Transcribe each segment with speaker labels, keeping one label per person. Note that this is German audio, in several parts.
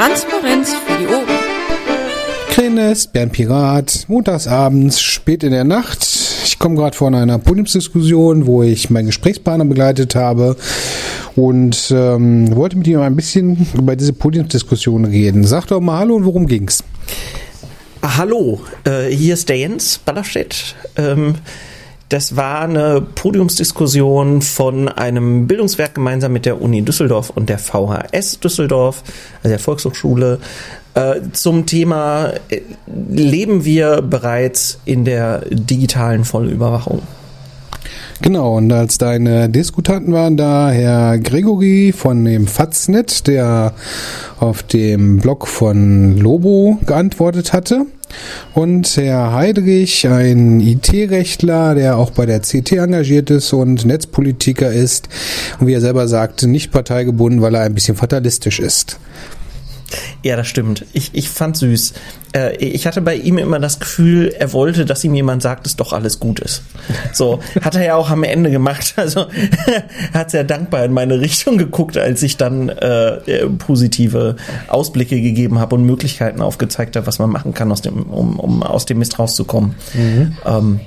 Speaker 1: Transparenz für die Ohren.
Speaker 2: Krenes, Bernd Pirat, montagsabends, spät in der Nacht. Ich komme gerade von einer Podiumsdiskussion, wo ich meinen Gesprächspartner begleitet habe und ähm, wollte mit ihm ein bisschen über diese Podiumsdiskussion reden. Sag doch mal Hallo und worum ging's?
Speaker 3: Hallo, äh, hier ist der Jens Ballerstedt. Ähm, das war eine Podiumsdiskussion von einem Bildungswerk gemeinsam mit der Uni Düsseldorf und der VHS Düsseldorf, also der Volkshochschule, äh, zum Thema äh, Leben wir bereits in der digitalen Vollüberwachung?
Speaker 2: Genau, und als deine Diskutanten waren da Herr Gregory von dem Faznet, der auf dem Blog von Lobo geantwortet hatte. Und Herr Heidrich, ein IT-Rechtler, der auch bei der CT engagiert ist und Netzpolitiker ist. Und wie er selber sagte, nicht parteigebunden, weil er ein bisschen fatalistisch ist.
Speaker 3: Ja, das stimmt. Ich, ich fand süß. Äh, ich hatte bei ihm immer das Gefühl, er wollte, dass ihm jemand sagt, dass doch alles gut ist. So, hat er ja auch am Ende gemacht. Also hat sehr dankbar in meine Richtung geguckt, als ich dann äh, positive Ausblicke gegeben habe und Möglichkeiten aufgezeigt habe, was man machen kann, aus dem, um, um aus dem Mist rauszukommen. Mhm. Ähm,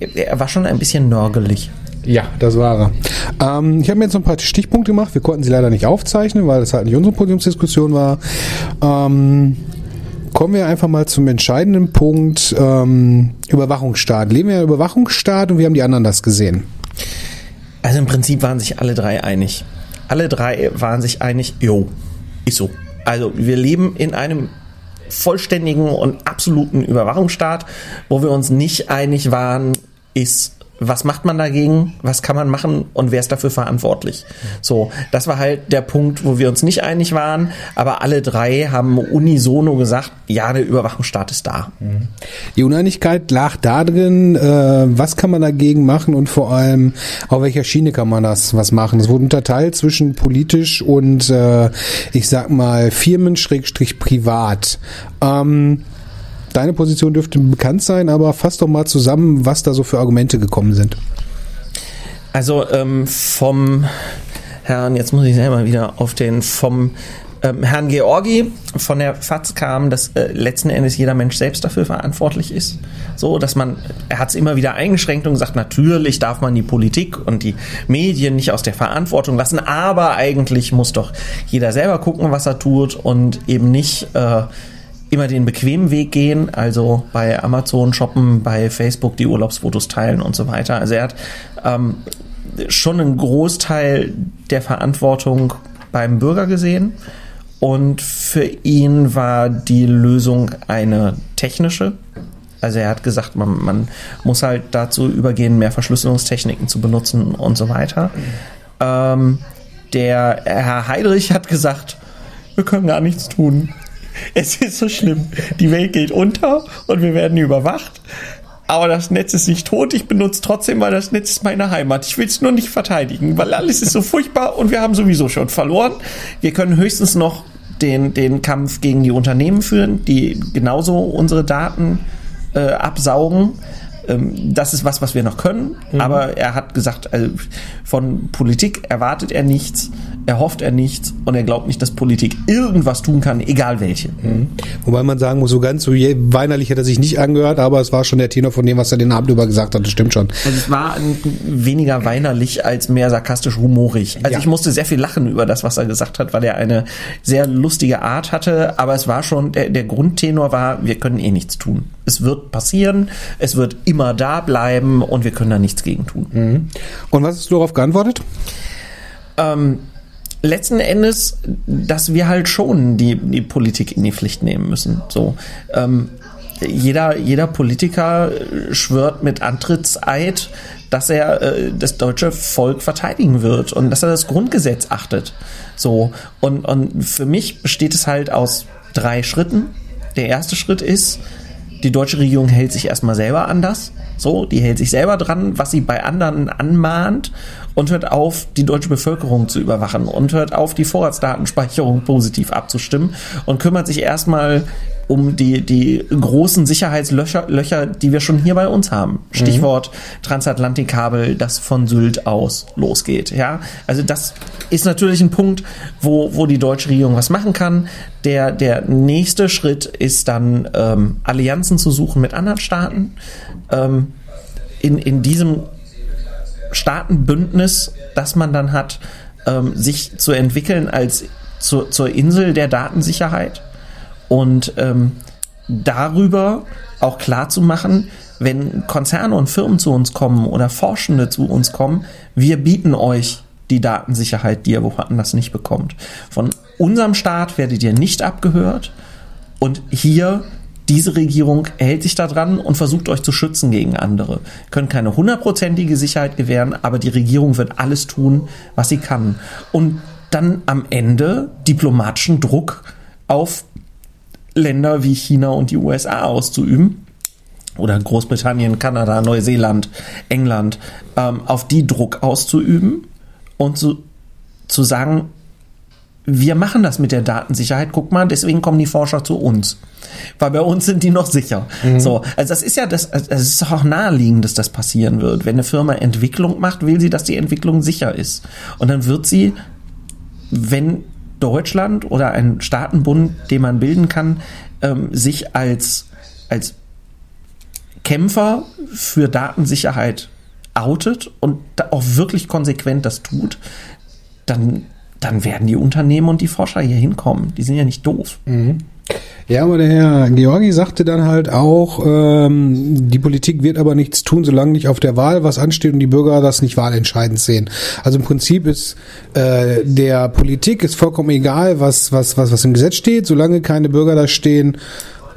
Speaker 3: er war schon ein bisschen nörgelig.
Speaker 2: Ja, das war er. Ähm, ich habe mir jetzt noch ein paar Stichpunkte gemacht. Wir konnten sie leider nicht aufzeichnen, weil das halt nicht unsere Podiumsdiskussion war. Ähm, kommen wir einfach mal zum entscheidenden Punkt ähm, Überwachungsstaat. Leben wir in Überwachungsstaat und wie haben die anderen das gesehen?
Speaker 3: Also im Prinzip waren sich alle drei einig. Alle drei waren sich einig, jo, ist so. Also wir leben in einem vollständigen und absoluten Überwachungsstaat, wo wir uns nicht einig waren, ist was macht man dagegen, was kann man machen und wer ist dafür verantwortlich. So, das war halt der Punkt, wo wir uns nicht einig waren, aber alle drei haben unisono gesagt, ja, der Überwachungsstaat ist da.
Speaker 2: Die Uneinigkeit lag da drin, äh, was kann man dagegen machen und vor allem auf welcher Schiene kann man das was machen. Es wurde unterteilt zwischen politisch und äh, ich sag mal Firmen Schrägstrich privat. Ähm, Deine Position dürfte bekannt sein, aber fass doch mal zusammen, was da so für Argumente gekommen sind.
Speaker 3: Also ähm, vom Herrn, jetzt muss ich selber wieder auf den, vom ähm, Herrn Georgi von der FAZ kam, dass äh, letzten Endes jeder Mensch selbst dafür verantwortlich ist. So, dass man, er hat es immer wieder eingeschränkt und gesagt, natürlich darf man die Politik und die Medien nicht aus der Verantwortung lassen, aber eigentlich muss doch jeder selber gucken, was er tut und eben nicht äh, immer den bequemen Weg gehen, also bei Amazon shoppen, bei Facebook die Urlaubsfotos teilen und so weiter. Also er hat ähm, schon einen Großteil der Verantwortung beim Bürger gesehen und für ihn war die Lösung eine technische. Also er hat gesagt, man, man muss halt dazu übergehen, mehr Verschlüsselungstechniken zu benutzen und so weiter. Ähm, der Herr Heidrich hat gesagt, wir können gar nichts tun. Es ist so schlimm. Die Welt geht unter und wir werden überwacht. Aber das Netz ist nicht tot. Ich benutze trotzdem, weil das Netz ist meine Heimat. Ich will es nur nicht verteidigen, weil alles ist so furchtbar und wir haben sowieso schon verloren. Wir können höchstens noch den, den Kampf gegen die Unternehmen führen, die genauso unsere Daten äh, absaugen. Ähm, das ist was, was wir noch können. Mhm. Aber er hat gesagt, also von Politik erwartet er nichts, er hofft er nichts und er glaubt nicht, dass Politik irgendwas tun kann, egal welche. Mhm.
Speaker 2: Wobei man sagen muss, so ganz so weinerlich hat er sich nicht angehört, aber es war schon der Tenor von dem, was er den Abend über gesagt hat. Das stimmt schon.
Speaker 3: Also es war weniger weinerlich als mehr sarkastisch humorig. Also ja. ich musste sehr viel lachen über das, was er gesagt hat, weil er eine sehr lustige Art hatte. Aber es war schon, der, der Grundtenor war, wir können eh nichts tun. Es wird passieren, es wird immer da bleiben und wir können da nichts gegen tun.
Speaker 2: Mhm. Und was hast du darauf geantwortet?
Speaker 3: Ähm, letzten Endes, dass wir halt schon die, die Politik in die Pflicht nehmen müssen. So, ähm, jeder, jeder Politiker schwört mit Antrittseid, dass er äh, das deutsche Volk verteidigen wird und dass er das Grundgesetz achtet. So, und, und für mich besteht es halt aus drei Schritten. Der erste Schritt ist, die deutsche Regierung hält sich erstmal selber an das. So, die hält sich selber dran, was sie bei anderen anmahnt und hört auf, die deutsche Bevölkerung zu überwachen und hört auf, die Vorratsdatenspeicherung positiv abzustimmen und kümmert sich erstmal um die, die großen Sicherheitslöcher, Löcher, die wir schon hier bei uns haben. Stichwort mhm. Transatlantikkabel, das von Sylt aus losgeht. Ja, also das ist natürlich ein Punkt, wo, wo die deutsche Regierung was machen kann. Der, der nächste Schritt ist dann, ähm, Allianzen zu suchen mit anderen Staaten. Ähm, in, in diesem Staatenbündnis, das man dann hat, ähm, sich zu entwickeln als zu, zur Insel der Datensicherheit und ähm, darüber auch klar zu machen, wenn Konzerne und Firmen zu uns kommen oder Forschende zu uns kommen, wir bieten euch die Datensicherheit, die ihr woanders nicht bekommt. Von unserem Staat werdet ihr nicht abgehört und hier diese Regierung hält sich daran und versucht euch zu schützen gegen andere. Können keine hundertprozentige Sicherheit gewähren, aber die Regierung wird alles tun, was sie kann. Und dann am Ende diplomatischen Druck auf Länder wie China und die USA auszuüben oder Großbritannien, Kanada, Neuseeland, England, ähm, auf die Druck auszuüben und zu, zu sagen, wir machen das mit der Datensicherheit, guck mal, deswegen kommen die Forscher zu uns. Weil bei uns sind die noch sicher. Mhm. So, also das ist ja das, also es ist auch naheliegend, dass das passieren wird. Wenn eine Firma Entwicklung macht, will sie, dass die Entwicklung sicher ist. Und dann wird sie, wenn Deutschland oder ein Staatenbund, den man bilden kann, ähm, sich als, als Kämpfer für Datensicherheit outet und auch wirklich konsequent das tut, dann, dann werden die Unternehmen und die Forscher hier hinkommen. Die sind ja nicht doof.
Speaker 2: Mhm. Ja, aber der Herr Georgi sagte dann halt auch, ähm, die Politik wird aber nichts tun, solange nicht auf der Wahl was ansteht und die Bürger das nicht wahlentscheidend sehen. Also im Prinzip ist äh, der Politik ist vollkommen egal, was, was, was, was im Gesetz steht, solange keine Bürger da stehen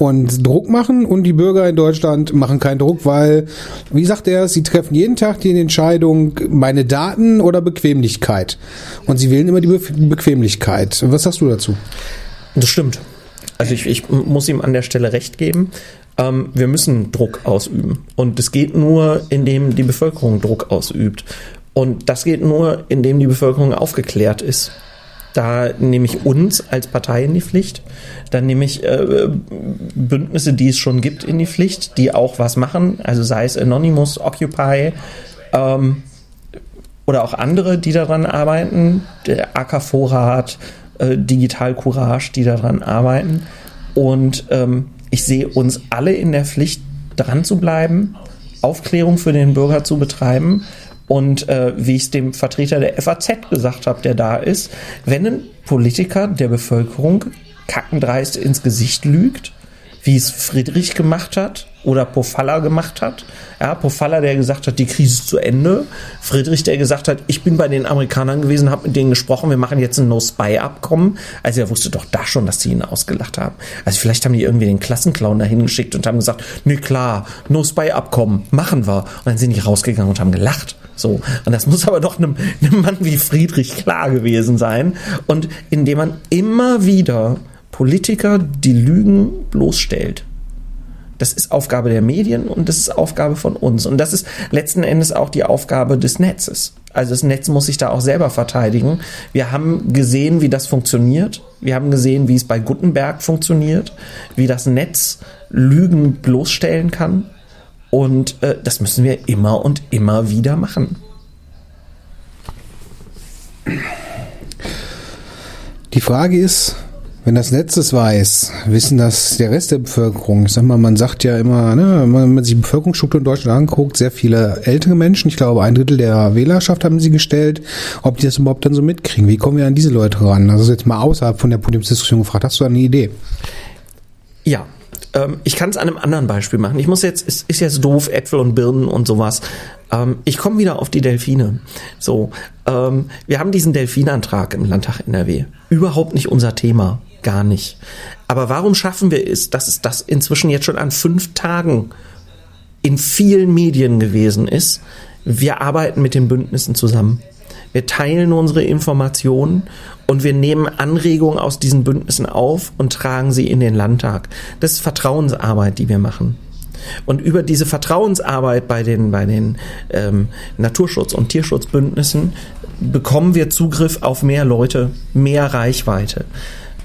Speaker 2: und Druck machen und die Bürger in Deutschland machen keinen Druck, weil, wie sagt er, sie treffen jeden Tag die Entscheidung, meine Daten oder Bequemlichkeit. Und sie wählen immer die Be Bequemlichkeit. Was sagst du dazu?
Speaker 3: Das stimmt. Also ich, ich muss ihm an der Stelle recht geben. Ähm, wir müssen Druck ausüben. Und es geht nur, indem die Bevölkerung Druck ausübt. Und das geht nur, indem die Bevölkerung aufgeklärt ist. Da nehme ich uns als Partei in die Pflicht. Dann nehme ich äh, Bündnisse, die es schon gibt, in die Pflicht, die auch was machen. Also sei es Anonymous, Occupy ähm, oder auch andere, die daran arbeiten. Der AK-Vorrat, äh, Digital Courage, die daran arbeiten. Und ähm, ich sehe uns alle in der Pflicht, dran zu bleiben, Aufklärung für den Bürger zu betreiben. Und äh, wie ich es dem Vertreter der FAZ gesagt habe, der da ist, wenn ein Politiker der Bevölkerung kackendreist ins Gesicht lügt, wie es Friedrich gemacht hat oder Pofalla gemacht hat. Ja, Pofalla, der gesagt hat, die Krise ist zu Ende. Friedrich, der gesagt hat, ich bin bei den Amerikanern gewesen, habe mit denen gesprochen, wir machen jetzt ein No-Spy-Abkommen. Also er wusste doch da schon, dass sie ihn ausgelacht haben. Also vielleicht haben die irgendwie den Klassenclown dahin geschickt und haben gesagt, nee klar, No-Spy-Abkommen, machen wir. Und dann sind die rausgegangen und haben gelacht. So. Und das muss aber doch einem, einem Mann wie Friedrich klar gewesen sein. Und indem man immer wieder Politiker die Lügen bloßstellt. Das ist Aufgabe der Medien und das ist Aufgabe von uns. Und das ist letzten Endes auch die Aufgabe des Netzes. Also das Netz muss sich da auch selber verteidigen. Wir haben gesehen, wie das funktioniert. Wir haben gesehen, wie es bei Gutenberg funktioniert, wie das Netz Lügen bloßstellen kann. Und äh, das müssen wir immer und immer wieder machen.
Speaker 2: Die Frage ist, wenn das Netz es weiß, wissen das der Rest der Bevölkerung. Ich sag mal, man sagt ja immer, ne, wenn man sich die Bevölkerungsstruktur in Deutschland anguckt, sehr viele ältere Menschen, ich glaube ein Drittel der Wählerschaft haben sie gestellt, ob die das überhaupt dann so mitkriegen. Wie kommen wir an diese Leute ran? Also jetzt mal außerhalb von der Podiumsdiskussion gefragt, hast du eine Idee?
Speaker 3: Ja, ähm, ich kann es an einem anderen Beispiel machen. Ich muss jetzt, es ist jetzt doof, Äpfel und Birnen und sowas. Ähm, ich komme wieder auf die Delfine. So, ähm, wir haben diesen Delfinantrag im Landtag NRW. Überhaupt nicht unser Thema gar nicht. Aber warum schaffen wir es, dass es das inzwischen jetzt schon an fünf Tagen in vielen Medien gewesen ist? Wir arbeiten mit den Bündnissen zusammen. Wir teilen unsere Informationen und wir nehmen Anregungen aus diesen Bündnissen auf und tragen sie in den Landtag. Das ist Vertrauensarbeit, die wir machen. Und über diese Vertrauensarbeit bei den, bei den ähm, Naturschutz- und Tierschutzbündnissen bekommen wir Zugriff auf mehr Leute, mehr Reichweite.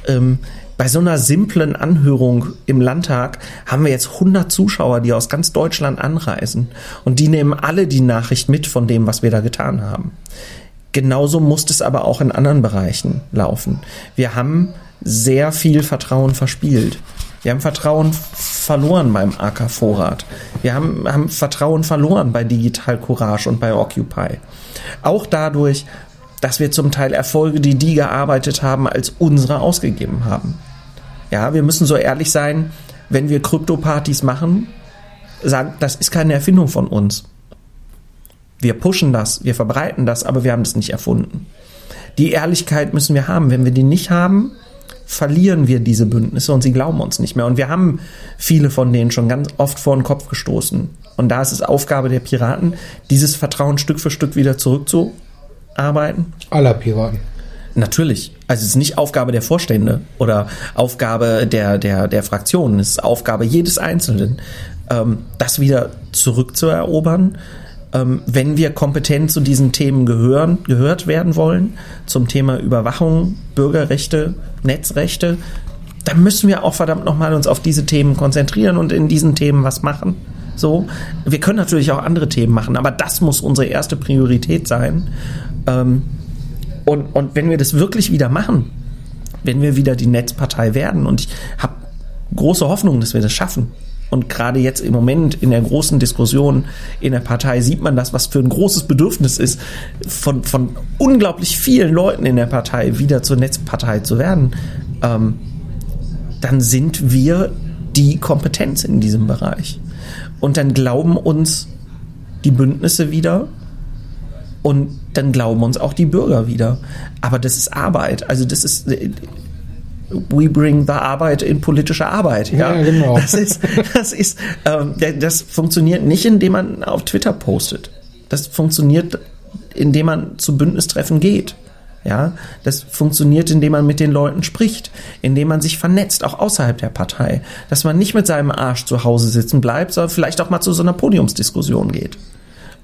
Speaker 3: Ähm, bei so einer simplen Anhörung im Landtag haben wir jetzt 100 Zuschauer, die aus ganz Deutschland anreisen. Und die nehmen alle die Nachricht mit von dem, was wir da getan haben. Genauso muss es aber auch in anderen Bereichen laufen. Wir haben sehr viel Vertrauen verspielt. Wir haben Vertrauen verloren beim AK Vorrat. Wir haben, haben Vertrauen verloren bei Digital Courage und bei Occupy. Auch dadurch, dass wir zum Teil Erfolge, die die gearbeitet haben, als unsere ausgegeben haben. Ja, wir müssen so ehrlich sein, wenn wir Krypto-Partys machen, sagen, das ist keine Erfindung von uns. Wir pushen das, wir verbreiten das, aber wir haben das nicht erfunden. Die Ehrlichkeit müssen wir haben. Wenn wir die nicht haben, verlieren wir diese Bündnisse und sie glauben uns nicht mehr. Und wir haben viele von denen schon ganz oft vor den Kopf gestoßen. Und da ist es Aufgabe der Piraten, dieses Vertrauen Stück für Stück wieder zurückzuarbeiten.
Speaker 2: Aller Piraten.
Speaker 3: Natürlich. Also es ist nicht Aufgabe der Vorstände oder Aufgabe der, der, der Fraktionen. Es ist Aufgabe jedes Einzelnen, ähm, das wieder zurückzuerobern ähm, wenn wir kompetent zu diesen Themen gehören, gehört werden wollen, zum Thema Überwachung, Bürgerrechte, Netzrechte, dann müssen wir auch verdammt nochmal uns auf diese Themen konzentrieren und in diesen Themen was machen. So, wir können natürlich auch andere Themen machen, aber das muss unsere erste Priorität sein. Ähm, und, und wenn wir das wirklich wieder machen, wenn wir wieder die Netzpartei werden, und ich habe große Hoffnung, dass wir das schaffen, und gerade jetzt im Moment in der großen Diskussion in der Partei sieht man das, was für ein großes Bedürfnis ist, von, von unglaublich vielen Leuten in der Partei wieder zur Netzpartei zu werden. Ähm, dann sind wir die Kompetenz in diesem Bereich. Und dann glauben uns die Bündnisse wieder und dann glauben uns auch die Bürger wieder. Aber das ist Arbeit. Also das ist We bring the Arbeit in politische Arbeit. Ja, ja genau. Das ist, das ist, ähm, das funktioniert nicht, indem man auf Twitter postet. Das funktioniert, indem man zu Bündnistreffen geht. Ja, das funktioniert, indem man mit den Leuten spricht, indem man sich vernetzt, auch außerhalb der Partei, dass man nicht mit seinem Arsch zu Hause sitzen bleibt, sondern vielleicht auch mal zu so einer Podiumsdiskussion geht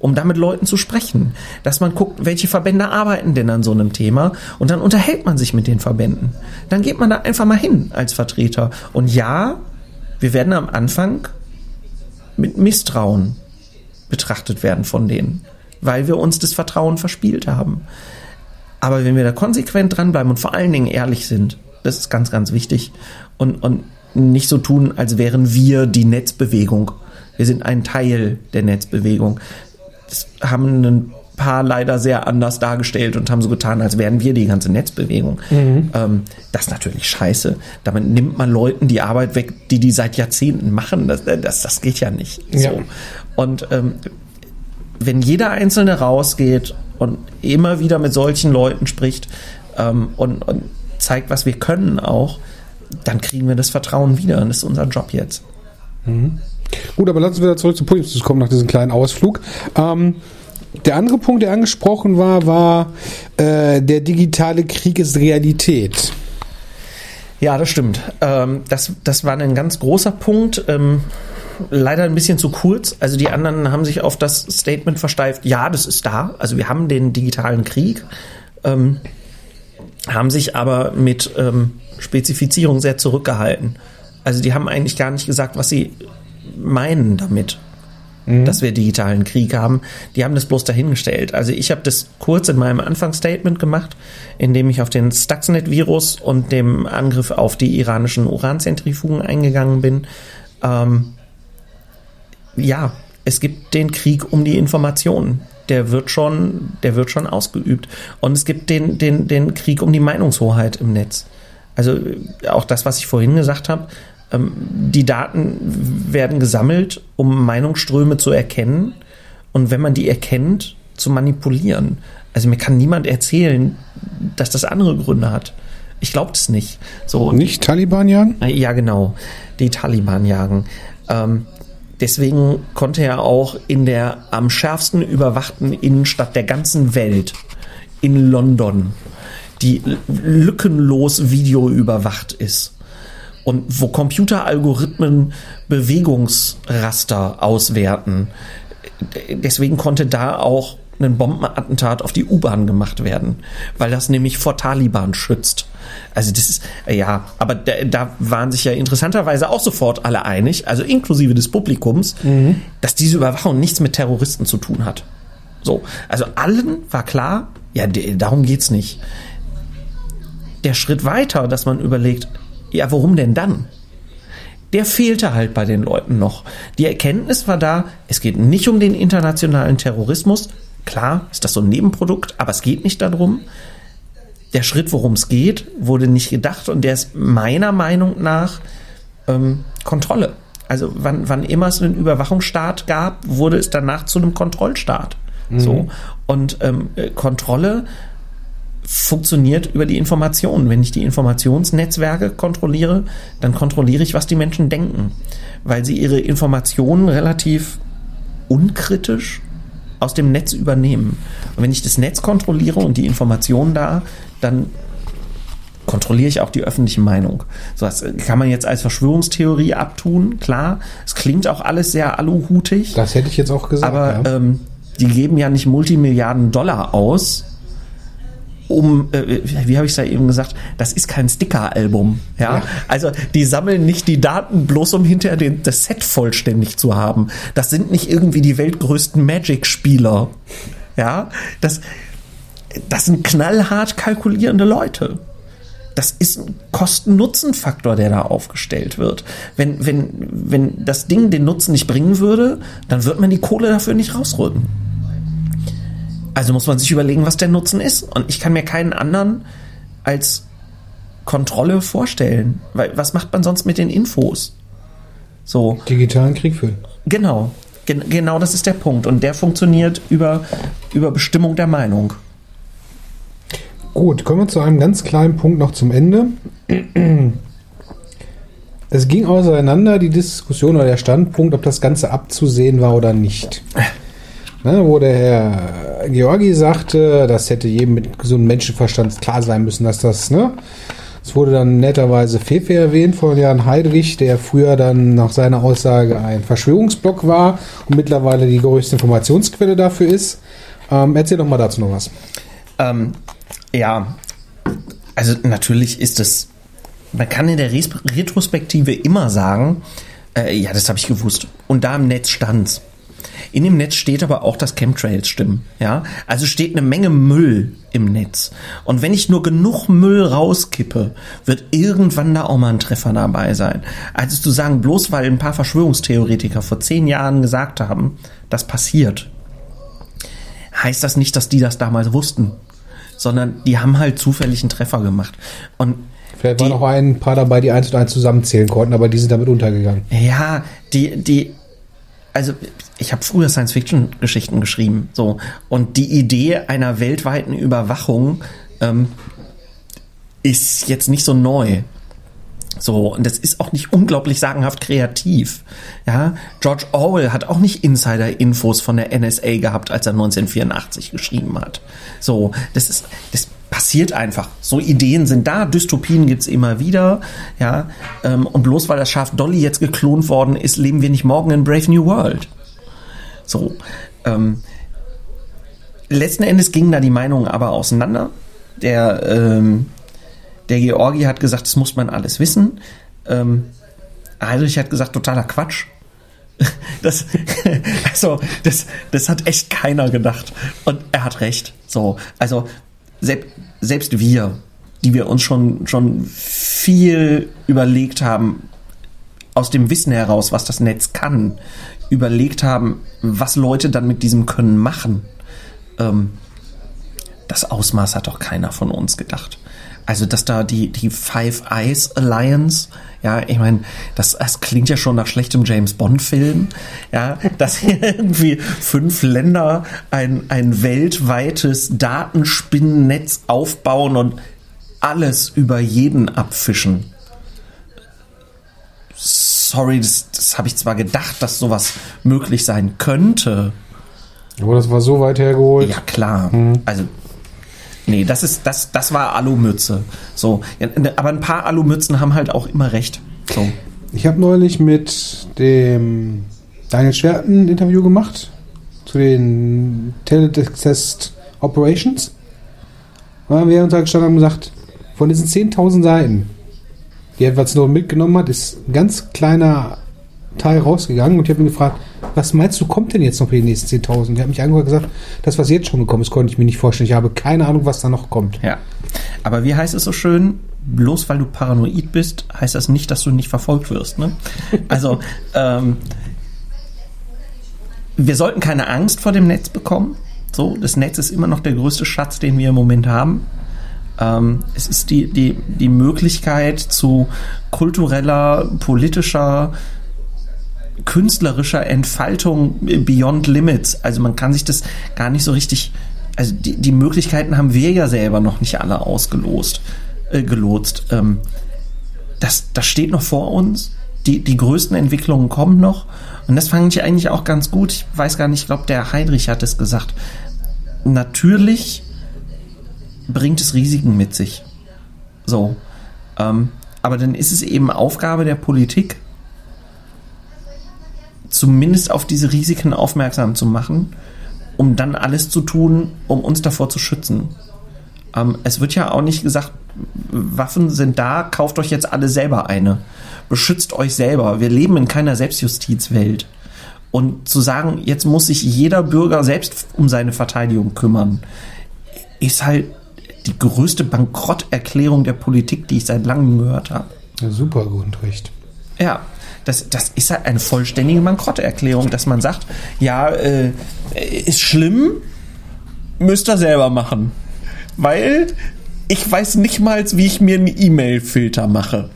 Speaker 3: um da mit Leuten zu sprechen. Dass man guckt, welche Verbände arbeiten denn an so einem Thema und dann unterhält man sich mit den Verbänden. Dann geht man da einfach mal hin als Vertreter. Und ja, wir werden am Anfang mit Misstrauen betrachtet werden von denen, weil wir uns das Vertrauen verspielt haben. Aber wenn wir da konsequent dranbleiben und vor allen Dingen ehrlich sind, das ist ganz, ganz wichtig und, und nicht so tun, als wären wir die Netzbewegung. Wir sind ein Teil der Netzbewegung haben ein paar leider sehr anders dargestellt und haben so getan, als wären wir die ganze Netzbewegung. Mhm. Ähm, das ist natürlich scheiße. Damit nimmt man Leuten die Arbeit weg, die die seit Jahrzehnten machen. Das, das, das geht ja nicht. Ja. So. Und ähm, wenn jeder Einzelne rausgeht und immer wieder mit solchen Leuten spricht ähm, und, und zeigt, was wir können auch, dann kriegen wir das Vertrauen wieder. Und das ist unser Job jetzt.
Speaker 2: Mhm. Gut, aber lassen uns wieder zurück zu Podiums kommen nach diesem kleinen Ausflug. Ähm, der andere Punkt, der angesprochen war, war, äh, der digitale Krieg ist Realität.
Speaker 3: Ja, das stimmt. Ähm, das, das war ein ganz großer Punkt. Ähm, leider ein bisschen zu kurz. Also die anderen haben sich auf das Statement versteift, ja, das ist da. Also wir haben den digitalen Krieg, ähm, haben sich aber mit ähm, Spezifizierung sehr zurückgehalten. Also die haben eigentlich gar nicht gesagt, was sie meinen damit, mhm. dass wir digitalen Krieg haben. Die haben das bloß dahingestellt. Also ich habe das kurz in meinem Anfangsstatement gemacht, indem ich auf den Stuxnet-Virus und dem Angriff auf die iranischen Uranzentrifugen eingegangen bin. Ähm, ja, es gibt den Krieg um die Informationen. Der wird schon, der wird schon ausgeübt. Und es gibt den, den, den Krieg um die Meinungshoheit im Netz. Also auch das, was ich vorhin gesagt habe, die Daten werden gesammelt, um Meinungsströme zu erkennen und wenn man die erkennt, zu manipulieren. Also mir kann niemand erzählen, dass das andere Gründe hat. Ich glaube es nicht.
Speaker 2: So, nicht Taliban jagen?
Speaker 3: Ja, genau. Die Taliban jagen. Ähm, deswegen konnte er auch in der am schärfsten überwachten Innenstadt der ganzen Welt, in London, die lückenlos Video überwacht ist, und wo Computeralgorithmen Bewegungsraster auswerten. Deswegen konnte da auch ein Bombenattentat auf die U-Bahn gemacht werden, weil das nämlich vor Taliban schützt. Also das ist, ja, aber da, da waren sich ja interessanterweise auch sofort alle einig, also inklusive des Publikums, mhm. dass diese Überwachung nichts mit Terroristen zu tun hat. So, also allen war klar, ja, darum geht's nicht. Der Schritt weiter, dass man überlegt, ja, warum denn dann? Der fehlte halt bei den Leuten noch. Die Erkenntnis war da, es geht nicht um den internationalen Terrorismus. Klar ist das so ein Nebenprodukt, aber es geht nicht darum. Der Schritt, worum es geht, wurde nicht gedacht und der ist meiner Meinung nach ähm, Kontrolle. Also wann, wann immer es einen Überwachungsstaat gab, wurde es danach zu einem Kontrollstaat. Mhm. So. Und ähm, äh, Kontrolle funktioniert über die Informationen. Wenn ich die Informationsnetzwerke kontrolliere, dann kontrolliere ich, was die Menschen denken, weil sie ihre Informationen relativ unkritisch aus dem Netz übernehmen. Und wenn ich das Netz kontrolliere und die Informationen da, dann kontrolliere ich auch die öffentliche Meinung. So das kann man jetzt als Verschwörungstheorie abtun, klar. Es klingt auch alles sehr aluhutig.
Speaker 2: Das hätte ich jetzt auch gesagt.
Speaker 3: Aber ja. ähm, die geben ja nicht Multimilliarden Dollar aus, um, äh, wie habe ich es ja eben gesagt, das ist kein Sticker-Album. Ja? ja? Also die sammeln nicht die Daten bloß, um hinterher den, das Set vollständig zu haben. Das sind nicht irgendwie die weltgrößten Magic-Spieler. Ja, das, das sind knallhart kalkulierende Leute. Das ist ein Kosten-Nutzen-Faktor, der da aufgestellt wird. Wenn, wenn, wenn das Ding den Nutzen nicht bringen würde, dann wird man die Kohle dafür nicht rausrücken. Also muss man sich überlegen, was der Nutzen ist. Und ich kann mir keinen anderen als Kontrolle vorstellen. Weil was macht man sonst mit den Infos?
Speaker 2: So. Digitalen Krieg führen.
Speaker 3: Genau. Gen genau das ist der Punkt. Und der funktioniert über, über Bestimmung der Meinung.
Speaker 2: Gut, kommen wir zu einem ganz kleinen Punkt noch zum Ende. Es ging auseinander die Diskussion oder der Standpunkt, ob das Ganze abzusehen war oder nicht. Ne, wo der Herr Georgi sagte, das hätte jedem mit gesundem Menschenverstand klar sein müssen, dass das, ne? Es wurde dann netterweise Fefe erwähnt von Jan Heidrich, der früher dann nach seiner Aussage ein Verschwörungsblock war und mittlerweile die größte Informationsquelle dafür ist. Ähm, erzähl doch mal dazu noch was.
Speaker 3: Ähm, ja, also natürlich ist es, man kann in der Retrospektive immer sagen, äh, ja, das habe ich gewusst. Und da im Netz stand's. In dem Netz steht aber auch, dass Chemtrails stimmen. Ja, also steht eine Menge Müll im Netz. Und wenn ich nur genug Müll rauskippe, wird irgendwann da auch mal ein Treffer dabei sein. Also zu sagen, bloß weil ein paar Verschwörungstheoretiker vor zehn Jahren gesagt haben, das passiert, heißt das nicht, dass die das damals wussten, sondern die haben halt zufällig einen Treffer gemacht. Und
Speaker 2: Vielleicht waren noch ein paar dabei, die eins und eins zusammenzählen konnten, aber die sind damit untergegangen.
Speaker 3: Ja, die, die, also ich habe früher Science-Fiction-Geschichten geschrieben, so und die Idee einer weltweiten Überwachung ähm, ist jetzt nicht so neu. So, und das ist auch nicht unglaublich sagenhaft kreativ. Ja, George Orwell hat auch nicht Insider-Infos von der NSA gehabt, als er 1984 geschrieben hat. So, das ist, das passiert einfach. So Ideen sind da, Dystopien gibt's immer wieder, ja. Ähm, und bloß weil das Schaf Dolly jetzt geklont worden ist, leben wir nicht morgen in Brave New World. So. Ähm, letzten Endes gingen da die Meinungen aber auseinander. Der, ähm, der Georgi hat gesagt, das muss man alles wissen. Ähm, Heinrich hat gesagt, totaler Quatsch. Das, also, das, das hat echt keiner gedacht. Und er hat recht. So, also, selbst, selbst wir, die wir uns schon, schon viel überlegt haben, aus dem Wissen heraus, was das Netz kann, überlegt haben, was Leute dann mit diesem Können machen. Ähm, das Ausmaß hat doch keiner von uns gedacht. Also, dass da die, die Five Eyes Alliance, ja, ich meine, das, das klingt ja schon nach schlechtem James Bond-Film, ja, dass hier irgendwie fünf Länder ein, ein weltweites Datenspinnennetz aufbauen und alles über jeden abfischen. Sorry, das, das habe ich zwar gedacht, dass sowas möglich sein könnte.
Speaker 2: Aber das war so weit hergeholt.
Speaker 3: Ja, klar. Hm. Also Nee, das ist, das, das war Alumütze. So. Ja, aber ein paar Alumützen haben halt auch immer recht. So.
Speaker 2: Ich habe neulich mit dem Daniel Schwerten ein Interview gemacht zu den Teletest Operations. Da haben wir uns halt gestanden und gesagt, von diesen 10.000 Seiten, die Edward Snowden mitgenommen hat, ist ein ganz kleiner Teil rausgegangen und ich habe ihn gefragt, was meinst du, kommt denn jetzt noch für die nächsten 10.000? Er hat mich angehört gesagt, das, was jetzt schon gekommen ist, konnte ich mir nicht vorstellen. Ich habe keine Ahnung, was da noch kommt.
Speaker 3: Ja. Aber wie heißt es so schön? Bloß weil du paranoid bist, heißt das nicht, dass du nicht verfolgt wirst. Ne? Also, ähm, wir sollten keine Angst vor dem Netz bekommen. So, das Netz ist immer noch der größte Schatz, den wir im Moment haben. Ähm, es ist die, die, die Möglichkeit zu kultureller, politischer, künstlerischer Entfaltung beyond limits. Also man kann sich das gar nicht so richtig, also die, die Möglichkeiten haben wir ja selber noch nicht alle ausgelost, äh, gelotst. Ähm, das, das steht noch vor uns. Die, die größten Entwicklungen kommen noch. Und das fand ich eigentlich auch ganz gut. Ich weiß gar nicht, ich glaube, der Heinrich hat es gesagt. Natürlich bringt es Risiken mit sich. So. Ähm, aber dann ist es eben Aufgabe der Politik, zumindest auf diese Risiken aufmerksam zu machen, um dann alles zu tun, um uns davor zu schützen. Ähm, es wird ja auch nicht gesagt, Waffen sind da, kauft euch jetzt alle selber eine. Beschützt euch selber. Wir leben in keiner Selbstjustizwelt. Und zu sagen, jetzt muss sich jeder Bürger selbst um seine Verteidigung kümmern, ist halt die größte Bankrotterklärung der Politik, die ich seit langem gehört habe.
Speaker 2: Ja, super Grundrecht.
Speaker 3: Ja, das, das ist halt eine vollständige Bankrotterklärung, dass man sagt, ja, äh, ist schlimm, müsst ihr selber machen. Weil ich weiß nicht mal, wie ich mir einen E-Mail-Filter mache.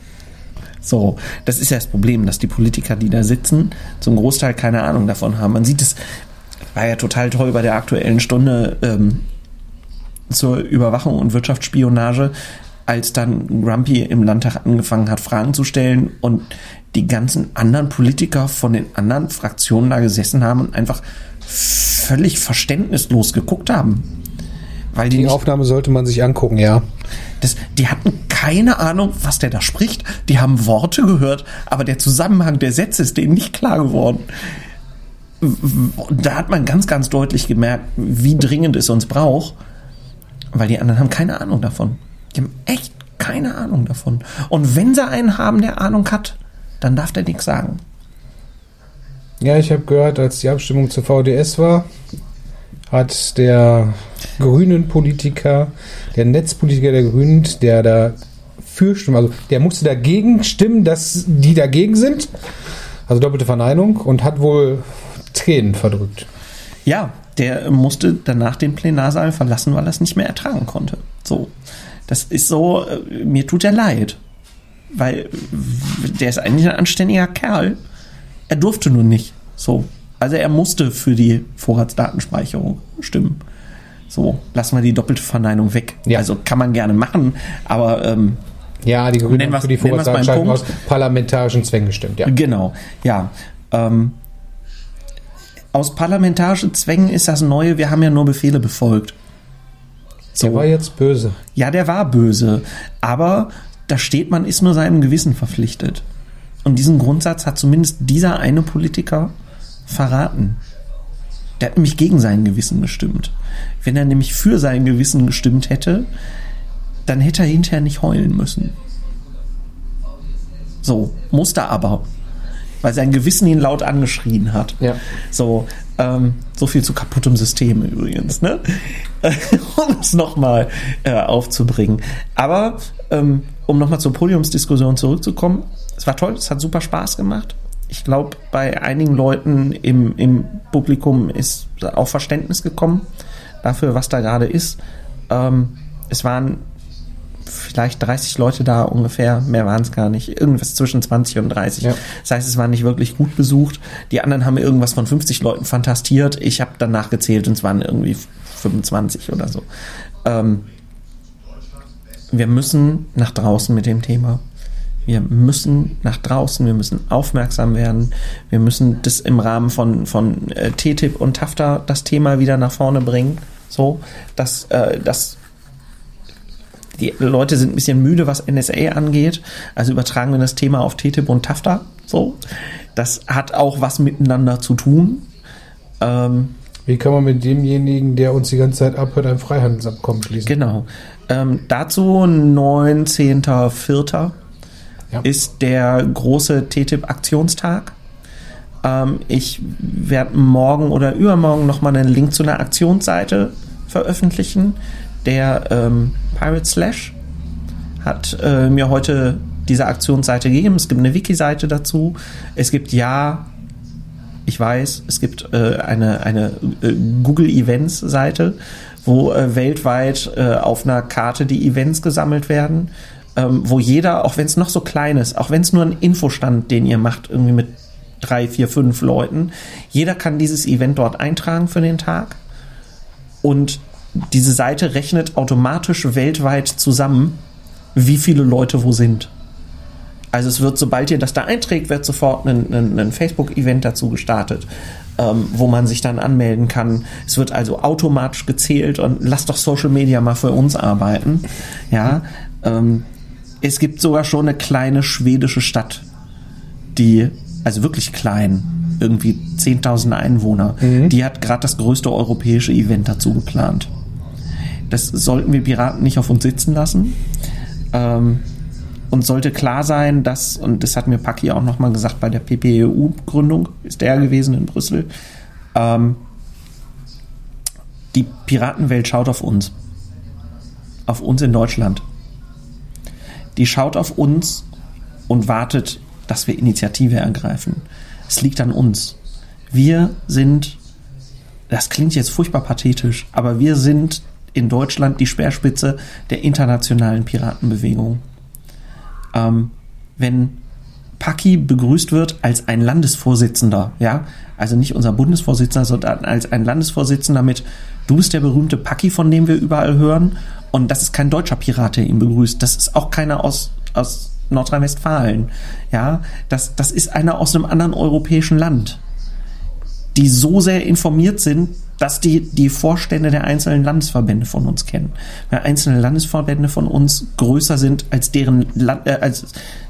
Speaker 3: So, das ist ja das Problem, dass die Politiker, die da sitzen, zum Großteil keine Ahnung davon haben. Man sieht es, war ja total toll bei der aktuellen Stunde ähm, zur Überwachung und Wirtschaftsspionage, als dann Grumpy im Landtag angefangen hat, Fragen zu stellen und die ganzen anderen Politiker von den anderen Fraktionen da gesessen haben und einfach völlig verständnislos geguckt haben.
Speaker 2: Weil die, die Aufnahme sollte man sich angucken, ja.
Speaker 3: Das, die hatten keine Ahnung, was der da spricht. Die haben Worte gehört, aber der Zusammenhang der Sätze ist denen nicht klar geworden. Da hat man ganz, ganz deutlich gemerkt, wie dringend es uns braucht, weil die anderen haben keine Ahnung davon. Die haben echt keine Ahnung davon. Und wenn sie einen haben, der Ahnung hat, dann darf der nichts sagen.
Speaker 2: Ja, ich habe gehört, als die Abstimmung zur VDS war, hat der grünen Politiker, der Netzpolitiker der Grünen, der da für stimmen, also der musste dagegen stimmen, dass die dagegen sind, also doppelte Verneinung und hat wohl Tränen verdrückt.
Speaker 3: Ja, der musste danach den Plenarsaal verlassen, weil er es nicht mehr ertragen konnte. So. Das ist so, äh, mir tut er leid. Weil der ist eigentlich ein anständiger Kerl. Er durfte nur nicht. So. Also er musste für die Vorratsdatenspeicherung stimmen. So, lassen wir die doppelte Verneinung weg. Ja. Also kann man gerne machen, aber ähm,
Speaker 2: ja, die Grünen haben für die Vorratsdatenspeicherung aus parlamentarischen Zwängen gestimmt. Ja.
Speaker 3: Genau, ja. Ähm, aus parlamentarischen Zwängen ist das Neue, wir haben ja nur Befehle befolgt.
Speaker 2: So. Der war jetzt böse.
Speaker 3: Ja, der war böse. Aber da steht, man ist nur seinem Gewissen verpflichtet. Und diesen Grundsatz hat zumindest dieser eine Politiker verraten. Der hat nämlich gegen sein Gewissen gestimmt. Wenn er nämlich für sein Gewissen gestimmt hätte, dann hätte er hinterher nicht heulen müssen. So, musste aber. Weil sein Gewissen ihn laut angeschrien hat.
Speaker 2: Ja.
Speaker 3: So, ähm, so viel zu kaputtem System übrigens, ne? um es nochmal äh, aufzubringen. Aber ähm, um nochmal zur Podiumsdiskussion zurückzukommen, es war toll, es hat super Spaß gemacht ich glaube, bei einigen Leuten im, im Publikum ist auch Verständnis gekommen dafür, was da gerade ist. Ähm, es waren vielleicht 30 Leute da ungefähr, mehr waren es gar nicht, irgendwas zwischen 20 und 30. Ja. Das heißt, es war nicht wirklich gut besucht. Die anderen haben irgendwas von 50 Leuten fantastiert. Ich habe dann nachgezählt und es waren irgendwie 25 oder so. Ähm, wir müssen nach draußen mit dem Thema. Wir müssen nach draußen, wir müssen aufmerksam werden, wir müssen das im Rahmen von, von äh, TTIP und TAFTA das Thema wieder nach vorne bringen, so, dass, äh, dass die Leute sind ein bisschen müde, was NSA angeht. Also übertragen wir das Thema auf TTIP und TAFTA. So, das hat auch was miteinander zu tun.
Speaker 2: Ähm, Wie kann man mit demjenigen, der uns die ganze Zeit abhört, ein Freihandelsabkommen schließen?
Speaker 3: Genau. Ähm, dazu 19.04. Ja. ist der große TTIP-Aktionstag. Ähm, ich werde morgen oder übermorgen nochmal einen Link zu einer Aktionsseite veröffentlichen. Der ähm, Pirate Slash hat äh, mir heute diese Aktionsseite gegeben. Es gibt eine Wiki-Seite dazu. Es gibt ja, ich weiß, es gibt äh, eine, eine äh, Google Events-Seite, wo äh, weltweit äh, auf einer Karte die Events gesammelt werden, ähm, wo jeder, auch wenn es noch so klein ist, auch wenn es nur ein Infostand, den ihr macht, irgendwie mit drei, vier, fünf Leuten, jeder kann dieses Event dort eintragen für den Tag. Und diese Seite rechnet automatisch weltweit zusammen, wie viele Leute wo sind. Also es wird, sobald ihr das da einträgt, wird sofort ein, ein, ein Facebook-Event dazu gestartet, ähm, wo man sich dann anmelden kann. Es wird also automatisch gezählt und lasst doch Social Media mal für uns arbeiten. Ja, ähm, es gibt sogar schon eine kleine schwedische Stadt, die, also wirklich klein, irgendwie 10.000 Einwohner, mhm. die hat gerade das größte europäische Event dazu geplant. Das sollten wir Piraten nicht auf uns sitzen lassen. Ähm, und sollte klar sein, dass, und das hat mir Paki auch nochmal gesagt bei der PPEU-Gründung, ist der gewesen in Brüssel, ähm, die Piratenwelt schaut auf uns. Auf uns in Deutschland. Die schaut auf uns und wartet, dass wir Initiative ergreifen. Es liegt an uns. Wir sind, das klingt jetzt furchtbar pathetisch, aber wir sind in Deutschland die Speerspitze der internationalen Piratenbewegung. Ähm, wenn Paki begrüßt wird als ein Landesvorsitzender, ja, also nicht unser Bundesvorsitzender, sondern als ein Landesvorsitzender mit, du bist der berühmte Paki, von dem wir überall hören, und das ist kein deutscher Pirat, der ihn begrüßt, das ist auch keiner aus, aus Nordrhein-Westfalen, ja, das, das ist einer aus einem anderen europäischen Land, die so sehr informiert sind, dass die die Vorstände der einzelnen Landesverbände von uns kennen. Weil einzelne Landesverbände von uns größer sind als deren Land, äh, als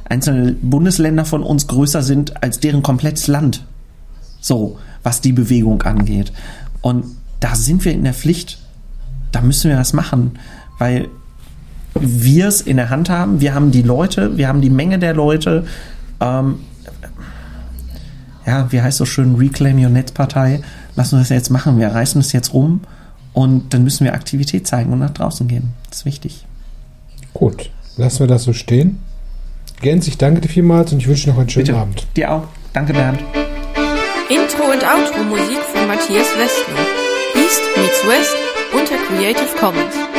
Speaker 3: einzelne Bundesländer von uns größer sind als deren komplettes Land. So, was die Bewegung angeht. Und da sind wir in der Pflicht. Da müssen wir was machen, weil wir es in der Hand haben. Wir haben die Leute, wir haben die Menge der Leute. Ähm, ja, wie heißt so schön, Reclaim Your Netzpartei lass uns das jetzt machen, wir reißen es jetzt rum und dann müssen wir Aktivität zeigen und nach draußen gehen. Das ist wichtig.
Speaker 2: Gut, lassen wir das so stehen. Gens, ich danke dir vielmals und ich wünsche noch einen schönen
Speaker 3: Bitte.
Speaker 2: Abend.
Speaker 3: Dir auch. Danke, Bernd.
Speaker 1: Intro und Outro Musik von Matthias Westner. East meets West unter Creative Commons.